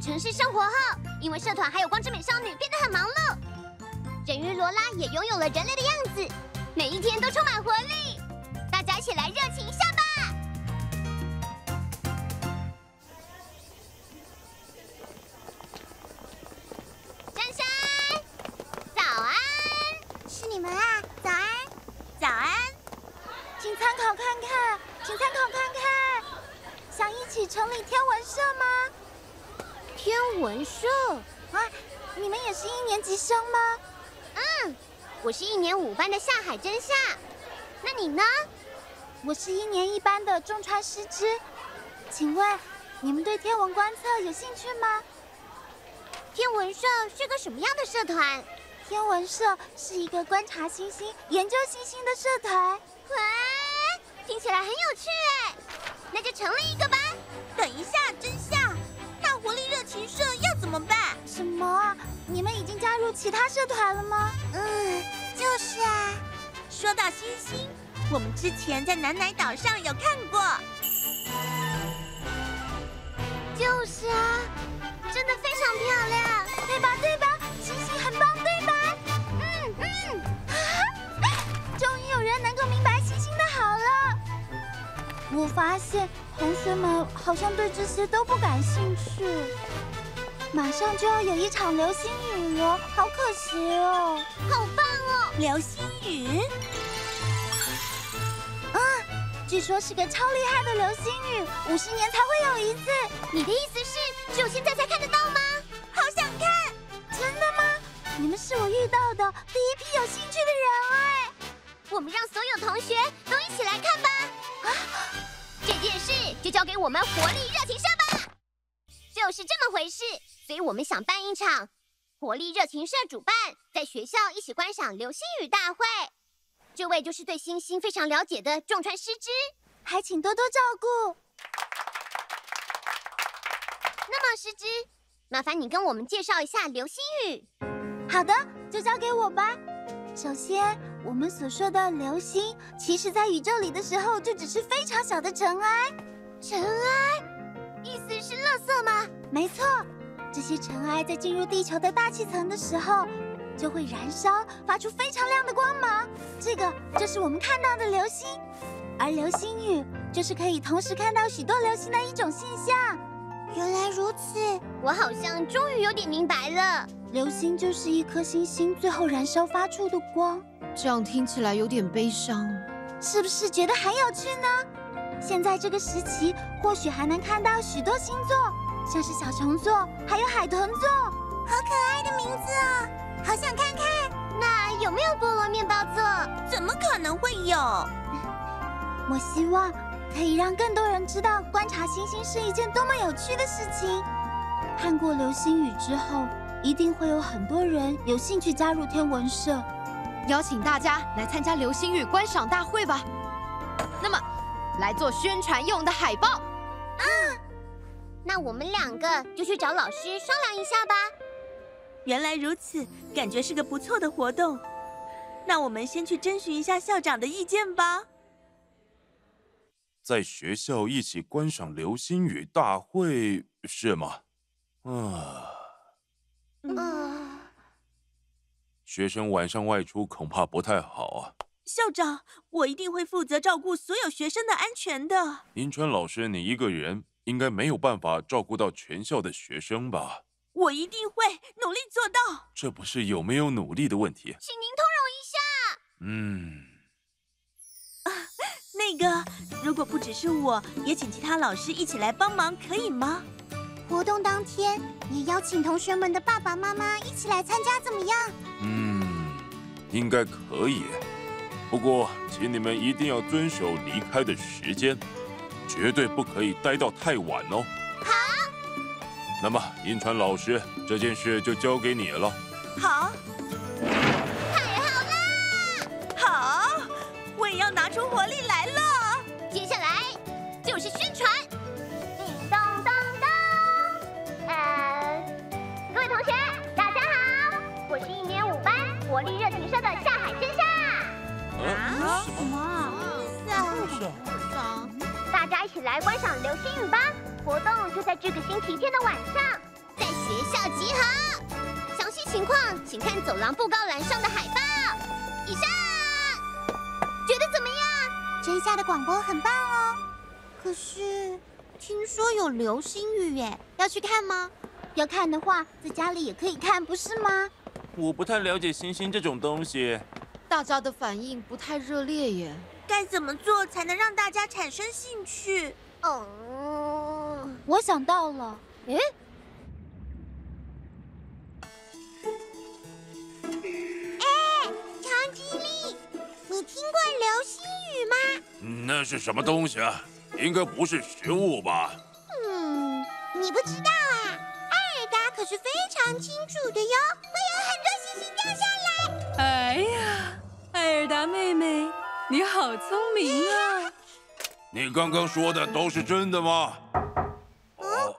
城市生活后，因为社团还有光之美少女变得很忙碌，人鱼罗拉也拥有了人类的样子，每一天都充满活力。大家一起来热情一下吧！珊珊，早安！是你们啊！早安，早安！请参考看看，请参考看看，想一起成立天文社吗？天文社？啊，你们也是一年级生吗？嗯，我是一年五班的夏海真夏。那你呢？我是一年一班的重川诗织，请问你们对天文观测有兴趣吗？天文社是个什么样的社团？天文社是一个观察星星、研究星星的社团。喂，听起来很有趣哎，那就成立一个吧。等一下，真夏，那活力热情社要怎么办？什么啊？你们已经加入其他社团了吗？嗯，就是啊。说到星星。我们之前在南乃岛上有看过，就是啊，真的非常漂亮，对吧？对吧？星星很棒，对吧？嗯嗯，啊，终于有人能够明白星星的好了。我发现同学们好像对这些都不感兴趣。马上就要有一场流星雨了，好可惜哦。好棒哦，流星雨。啊据说是个超厉害的流星雨，五十年才会有一次。你的意思是只有现在才看得到吗？好想看！真的吗？你们是我遇到的第一批有兴趣的人哎。我们让所有同学都一起来看吧。啊，这件事就交给我们活力热情社吧。就是这么回事，所所以我们想办一场活力热情社主办，在学校一起观赏流星雨大会。这位就是对星星非常了解的重川诗织，还请多多照顾。那么诗织，麻烦你跟我们介绍一下流星雨。好的，就交给我吧。首先，我们所说的流星，其实在宇宙里的时候就只是非常小的尘埃。尘埃？意思是垃圾吗？没错，这些尘埃在进入地球的大气层的时候，就会燃烧，发出非常亮的光芒。这个就是我们看到的流星，而流星雨就是可以同时看到许多流星的一种现象。原来如此，我好像终于有点明白了。流星就是一颗星星最后燃烧发出的光。这样听起来有点悲伤，是不是觉得很有趣呢？现在这个时期，或许还能看到许多星座，像是小熊座，还有海豚座，好可爱的名字哦！好想看看，那有没有菠萝面包座？怎么可能会有？我希望可以让更多人知道，观察星星是一件多么有趣的事情。看过流星雨之后，一定会有很多人有兴趣加入天文社。邀请大家来参加流星雨观赏大会吧。那么，来做宣传用的海报。嗯，那我们两个就去找老师商量一下吧。原来如此，感觉是个不错的活动。那我们先去征询一下校长的意见吧。在学校一起观赏流星雨大会是吗？啊，嗯，学生晚上外出恐怕不太好啊。校长，我一定会负责照顾所有学生的安全的。银川老师，你一个人应该没有办法照顾到全校的学生吧？我一定会努力做到。这不是有没有努力的问题，请您通融一下。嗯，啊，那个，如果不只是我，也请其他老师一起来帮忙，可以吗？活动当天也邀请同学们的爸爸妈妈一起来参加，怎么样？嗯，应该可以。不过，请你们一定要遵守离开的时间，绝对不可以待到太晚哦。好那么，银川老师，这件事就交给你了。好，太好啦！好，我也要拿出活力来了。接下来就是宣传。叮咚咚咚，呃，各位同学，大家好，我是一年五班活力热情社的夏海真夏。啊？什么？什么？是啊。一起来观赏流星雨吧！活动就在这个星期天的晚上，在学校集合。详细情况请看走廊布告栏上的海报。以上，觉得怎么样？这下的广播很棒哦。可是听说有流星雨耶，要去看吗？要看的话，在家里也可以看，不是吗？我不太了解星星这种东西。大家的反应不太热烈耶。该怎么做才能让大家产生兴趣？哦，我想到了。诶，哎，长吉利，你听过流星雨吗？那是什么东西啊？应该不是食物吧？嗯，你不知道啊？艾尔达可是非常清楚的哟，会有很多星星掉下来。哎呀，艾尔达妹妹，你好聪明啊！你刚刚说的都是真的吗？哦，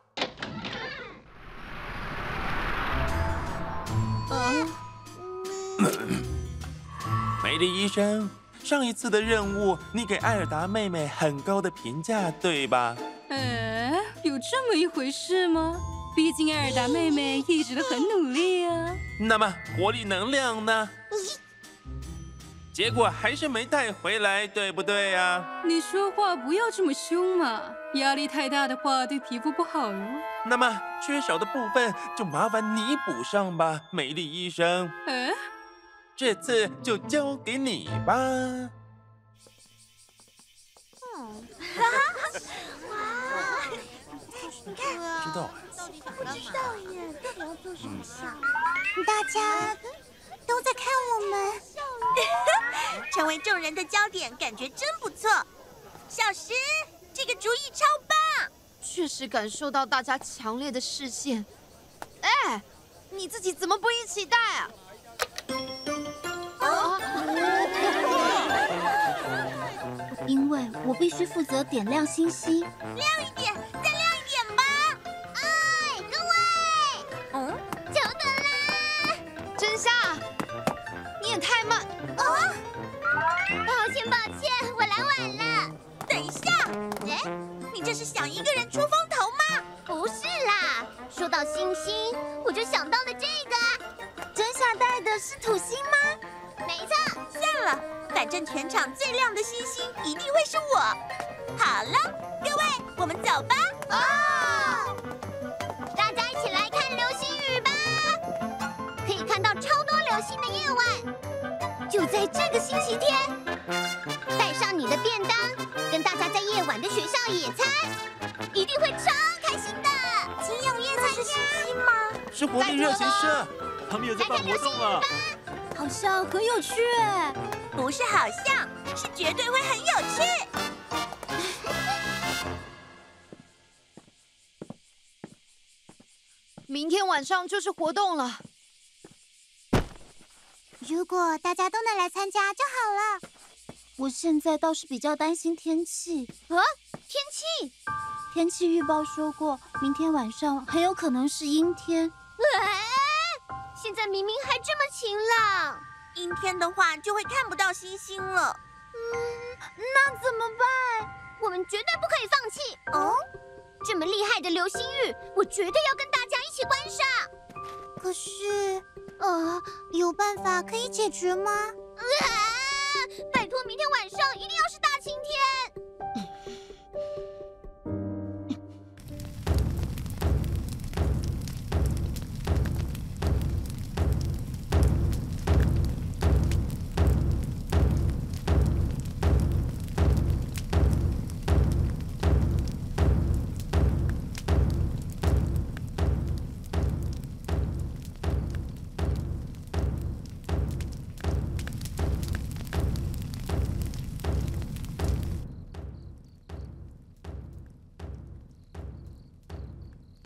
梅丽医生，上一次的任务你给艾尔达妹妹很高的评价，对吧？哎，有这么一回事吗？毕竟艾尔达妹妹一直都很努力啊。那么活力能量呢？结果还是没带回来，对不对呀？你说话不要这么凶嘛，压力太大的话对皮肤不好哟。那么缺少的部分就麻烦你补上吧，美丽医生。哎，这次就交给你吧。嗯，哈哈，哇，你看，知道。不知道耶，到底要做什么？大家都在看我们。成为众人的焦点，感觉真不错。小石，这个主意超棒！确实感受到大家强烈的视线。哎，你自己怎么不一起带啊？啊！因为我必须负责点亮星星。亮一点，再亮一点你也太慢。啊，抱歉抱歉，我来晚了。等一下，哎，你这是想一个人出风头吗？不是啦，说到星星，我就想到了这个。真想带的是土星吗？没错。算了，反正全场最亮的星星一定会是我。好了，各位，我们走吧。哦，在这个星期天，带上你的便当，跟大家在夜晚的学校野餐，一定会超开心的。请踊跃参加。是星星吗？是活力热情社，他们有在办活动啊。好像很有趣哎，不是好像，是绝对会很有趣。明天晚上就是活动了。如果大家都能来参加就好了。我现在倒是比较担心天气。啊？天气？天气预报说过，明天晚上很有可能是阴天。哎，现在明明还这么晴朗。阴天的话就会看不到星星了。嗯，那怎么办？我们绝对不可以放弃。哦，这么厉害的流星雨，我绝对要跟大家一起观赏。可是，啊，有办法可以解决吗？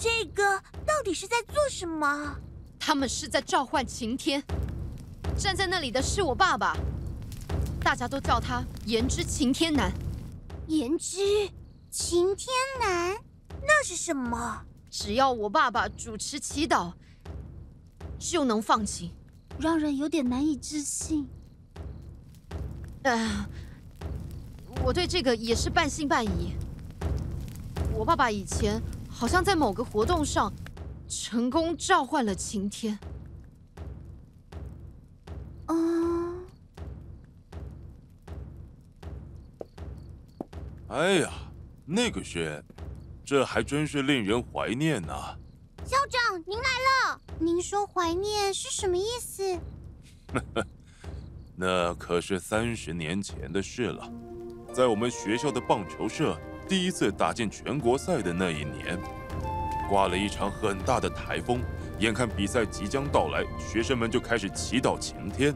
这个到底是在做什么？他们是在召唤晴天。站在那里的是我爸爸，大家都叫他言之晴天男。言之晴天男，那是什么？只要我爸爸主持祈祷，就能放晴，让人有点难以置信。呃，我对这个也是半信半疑。我爸爸以前好像在某个活动上成功召唤了晴天。嗯。哎呀，那个是，这还真是令人怀念呢、啊。校长，您来了。您说怀念是什么意思？那可是三十年前的事了，在我们学校的棒球社第一次打进全国赛的那一年，刮了一场很大的台风，眼看比赛即将到来，学生们就开始祈祷晴天。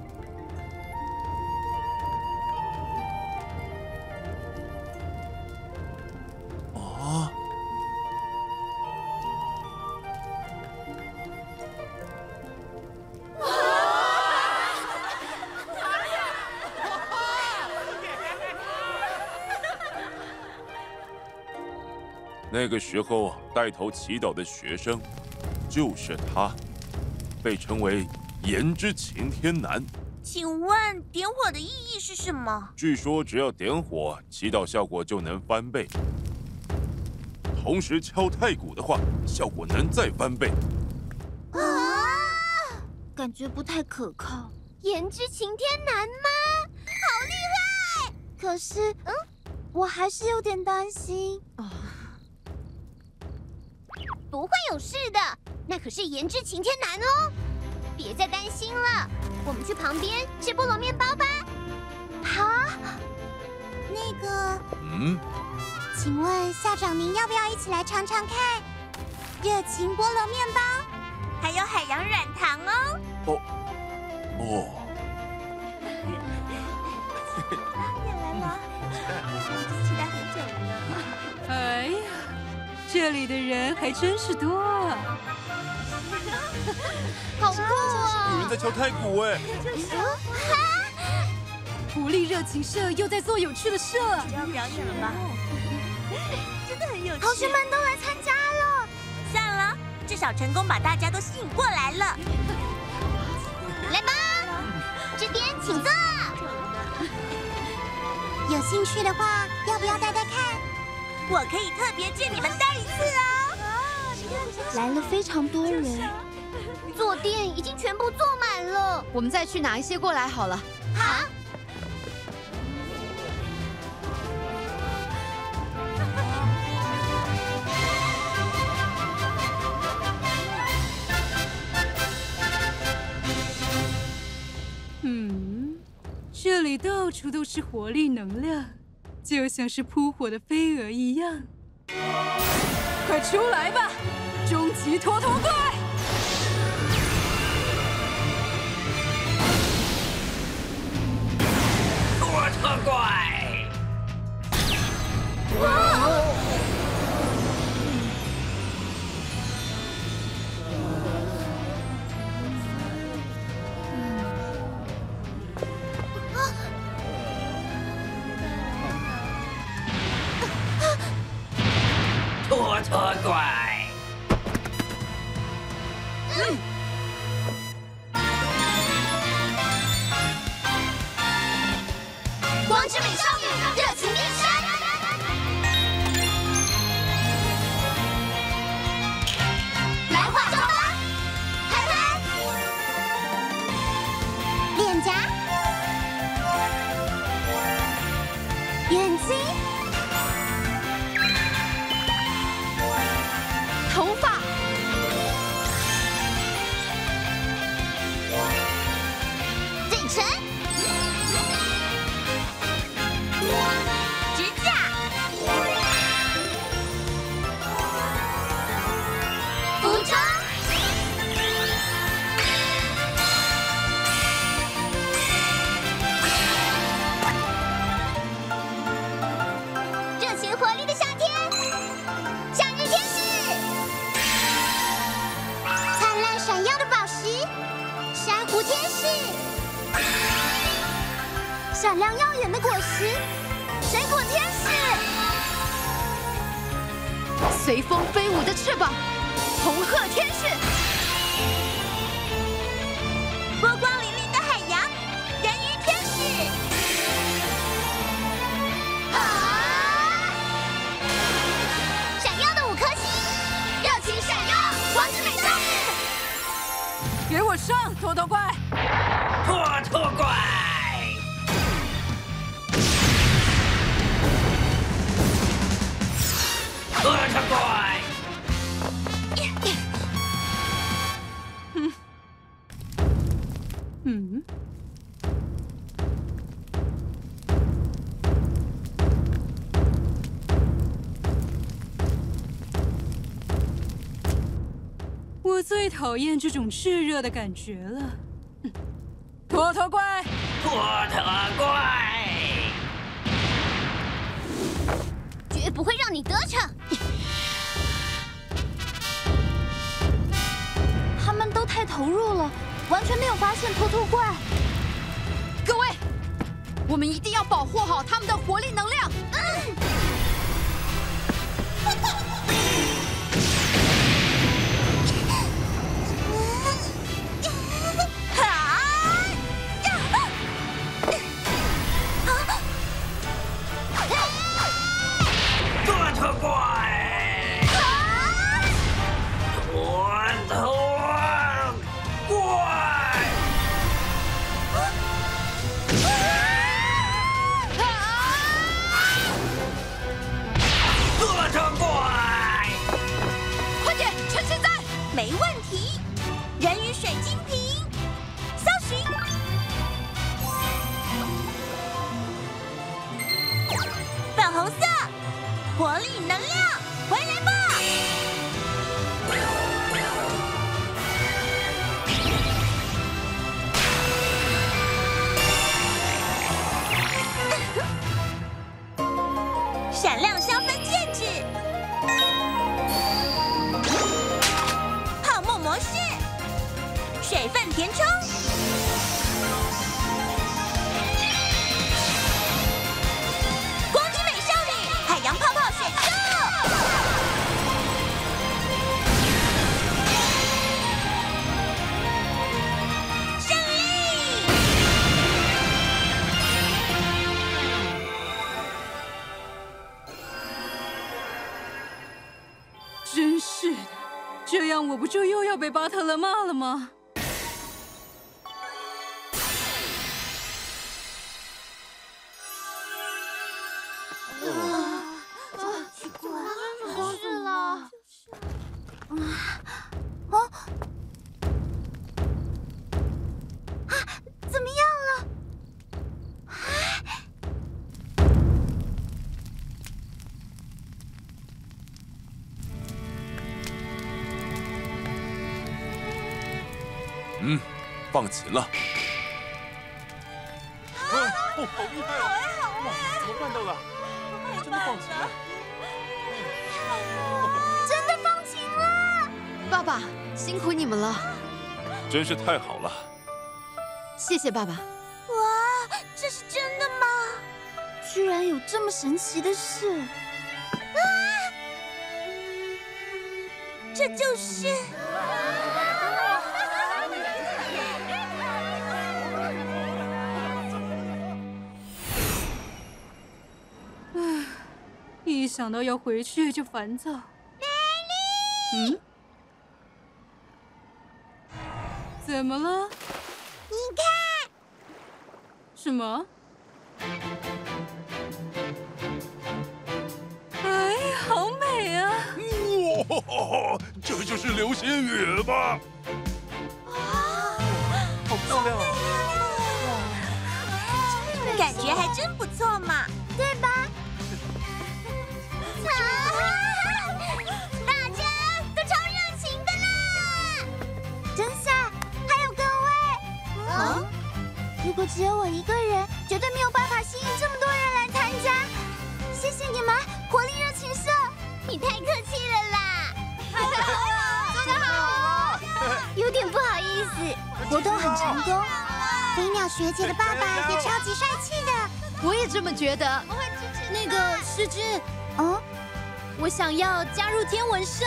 那个时候带头祈祷的学生，就是他，被称为“炎之晴天男”。请问点火的意义是什么？据说只要点火，祈祷效果就能翻倍。同时敲太鼓的话，效果能再翻倍。啊，感觉不太可靠。炎之晴天男吗？好厉害！可是，嗯，我还是有点担心。啊。不会有事的，那可是颜之晴天男哦，别再担心了。我们去旁边吃菠萝面包吧。好，那个，嗯，请问校长您要不要一起来尝尝看热情菠萝面包，还有海洋软糖哦。哦，哦。来了，期待很久了。哎呀。这里的人还真是多啊！好酷啊！有人在敲太鼓哎！狐狸热情社又在做有趣的事了。要表演了吗？真的很有趣。同学们都来参加了，算了，至少成功把大家都吸引过来了。来吧，这边请坐。有兴趣的话，要不要带带看？我可以特别借你们带一次哦！来了非常多人，坐垫已经全部坐满了。我们再去拿一些过来好了。好。嗯，这里到处都是活力能量。就像是扑火的飞蛾一样，快出来吧，终极拖拖怪！脱头怪！拖怪！嗯，上，拖拖怪！拖拖怪！拖拖怪！讨厌这种炽热的感觉了。拖拖怪！拖拖怪！绝不会让你得逞。他们都太投入了，完全没有发现托托怪。各位，我们一定要保护好他们的活力能量。嗯光之美少女，海洋泡泡选秀，胜利！真是的，这样我不就又要被巴特勒骂了吗？放晴了。哦，哦好厉害啊！哇，怎么办到的？真的放晴了。真的放晴了！爸爸，辛苦你们了，真是太好了。谢谢爸爸。哇，这是真的吗？居然有这么神奇的事！啊！这就是。想到要回去就烦躁。美丽，嗯，怎么了？你看，什么？哎，好美啊！哇，这就是流星雨吧？啊好漂亮啊！感觉还真不错嘛，学姐的爸爸也超级帅气的。我也这么觉得。那个诗织，哦，我想要加入天文社，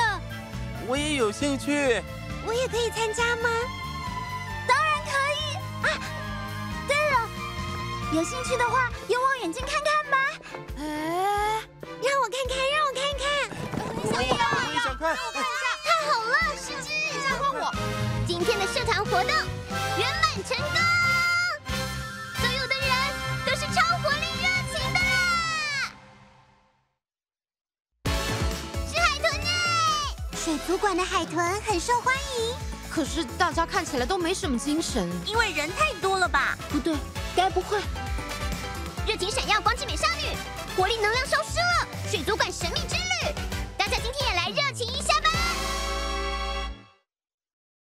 我也有兴趣。我也可以参加吗？当然可以啊！对了，有兴趣的话，用望远镜看看吧。哎，让我看看，让我看看。我也想看。太好了，诗织，换我。今今天的社团活动圆满成功，水族馆的海豚很受欢迎。可是大家看起来都没什么精神，因为人太多了吧？不对，该不会？热情闪耀光之美少女，活力能量消失了，水族馆神秘之